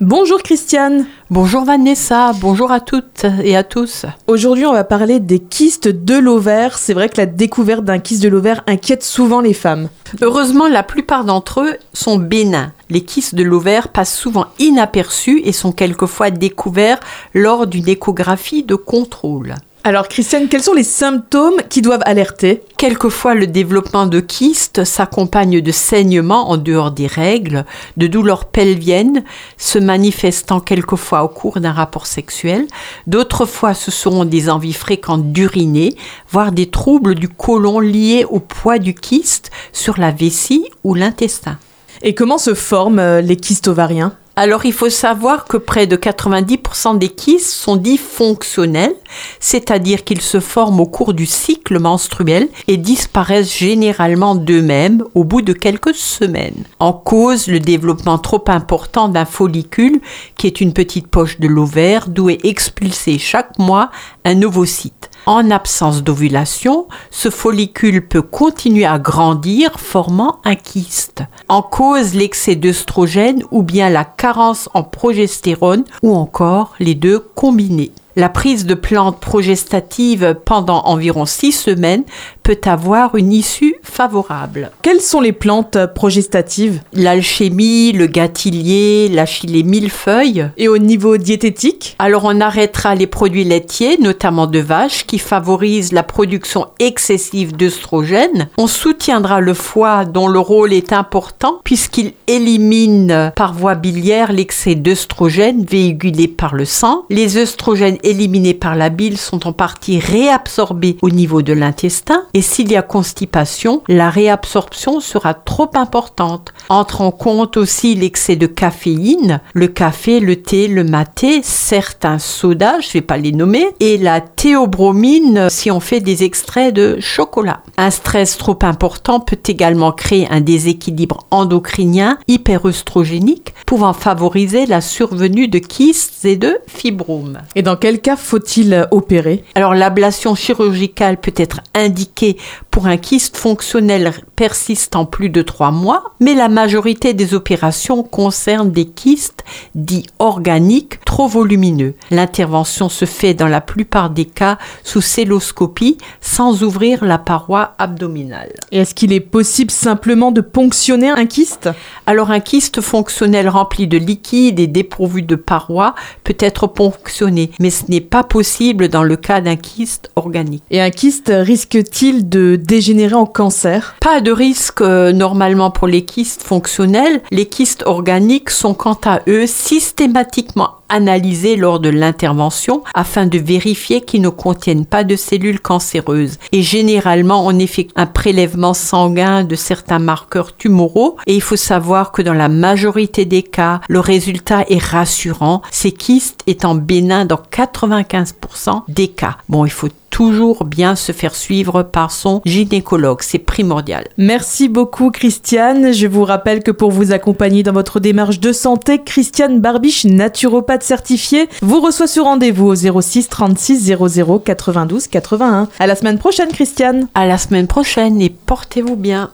Bonjour Christiane. Bonjour Vanessa, bonjour à toutes et à tous. Aujourd'hui, on va parler des kystes de l'ovaire. C'est vrai que la découverte d'un kyste de l'ovaire inquiète souvent les femmes. Heureusement, la plupart d'entre eux sont bénins. Les kystes de l'ovaire passent souvent inaperçus et sont quelquefois découverts lors d'une échographie de contrôle. Alors Christiane, quels sont les symptômes qui doivent alerter? Quelquefois, le développement de kystes s'accompagne de saignements en dehors des règles, de douleurs pelviennes se manifestant quelquefois au cours d'un rapport sexuel. D'autres fois, ce seront des envies fréquentes d'uriner, voire des troubles du côlon liés au poids du kyste sur la vessie ou l'intestin. Et comment se forment euh, les kystes ovariens alors il faut savoir que près de 90% des kystes sont dits fonctionnels, c'est-à-dire qu'ils se forment au cours du cycle menstruel et disparaissent généralement d'eux-mêmes au bout de quelques semaines. En cause le développement trop important d'un follicule qui est une petite poche de l'ovaire d'où est expulsé chaque mois un ovocyte. En absence d'ovulation, ce follicule peut continuer à grandir formant un kyste. En cause l'excès d'œstrogène ou bien la carence en progestérone ou encore les deux combinés. La prise de plantes progestatives pendant environ six semaines peut avoir une issue favorable. Quelles sont les plantes progestatives? L'alchimie, le gâtillier, l'achillée millefeuille. Et au niveau diététique? Alors on arrêtera les produits laitiers, notamment de vache, qui favorisent la production excessive d'œstrogènes. On soutiendra le foie dont le rôle est important puisqu'il élimine par voie biliaire l'excès d'œstrogènes véhiculé par le sang. Les œstrogènes éliminés par la bile sont en partie réabsorbés au niveau de l'intestin et s'il y a constipation, la réabsorption sera trop importante. Entre en compte aussi l'excès de caféine, le café, le thé, le maté, certains sodas, je ne vais pas les nommer, et la théobromine si on fait des extraits de chocolat. Un stress trop important peut également créer un déséquilibre endocrinien hyperœstrogénique pouvant favoriser la survenue de kystes et de fibromes. Et dans quel cas faut-il opérer? Alors l'ablation chirurgicale peut être indiquée pour un kyste fonctionnel persistant plus de trois mois, mais la majorité des opérations concernent des kystes dits organiques trop volumineux. L'intervention se fait dans la plupart des cas sous celloscopie sans ouvrir la paroi abdominale. Et est-ce qu'il est possible simplement de ponctionner un kyste? Alors un kyste fonctionnel rempli de liquide et dépourvu de paroi peut être ponctionné, mais ce n'est pas possible dans le cas d'un kyste organique. Et un kyste risque-t-il de dégénérer en cancer Pas de risque euh, normalement pour les kystes fonctionnels. Les kystes organiques sont quant à eux systématiquement analysés lors de l'intervention afin de vérifier qu'ils ne contiennent pas de cellules cancéreuses. Et généralement, on effectue un prélèvement sanguin de certains marqueurs tumoraux et il faut savoir que dans la majorité des cas, le résultat est rassurant, ces kystes étant bénins dans 95% des cas. Bon, il faut toujours bien se faire suivre par son gynécologue. C'est primordial. Merci beaucoup Christiane. Je vous rappelle que pour vous accompagner dans votre démarche de santé, Christiane Barbiche, naturopathe certifiée, vous reçoit sur rendez-vous au 06 36 00 92 81. À la semaine prochaine Christiane. À la semaine prochaine et portez-vous bien.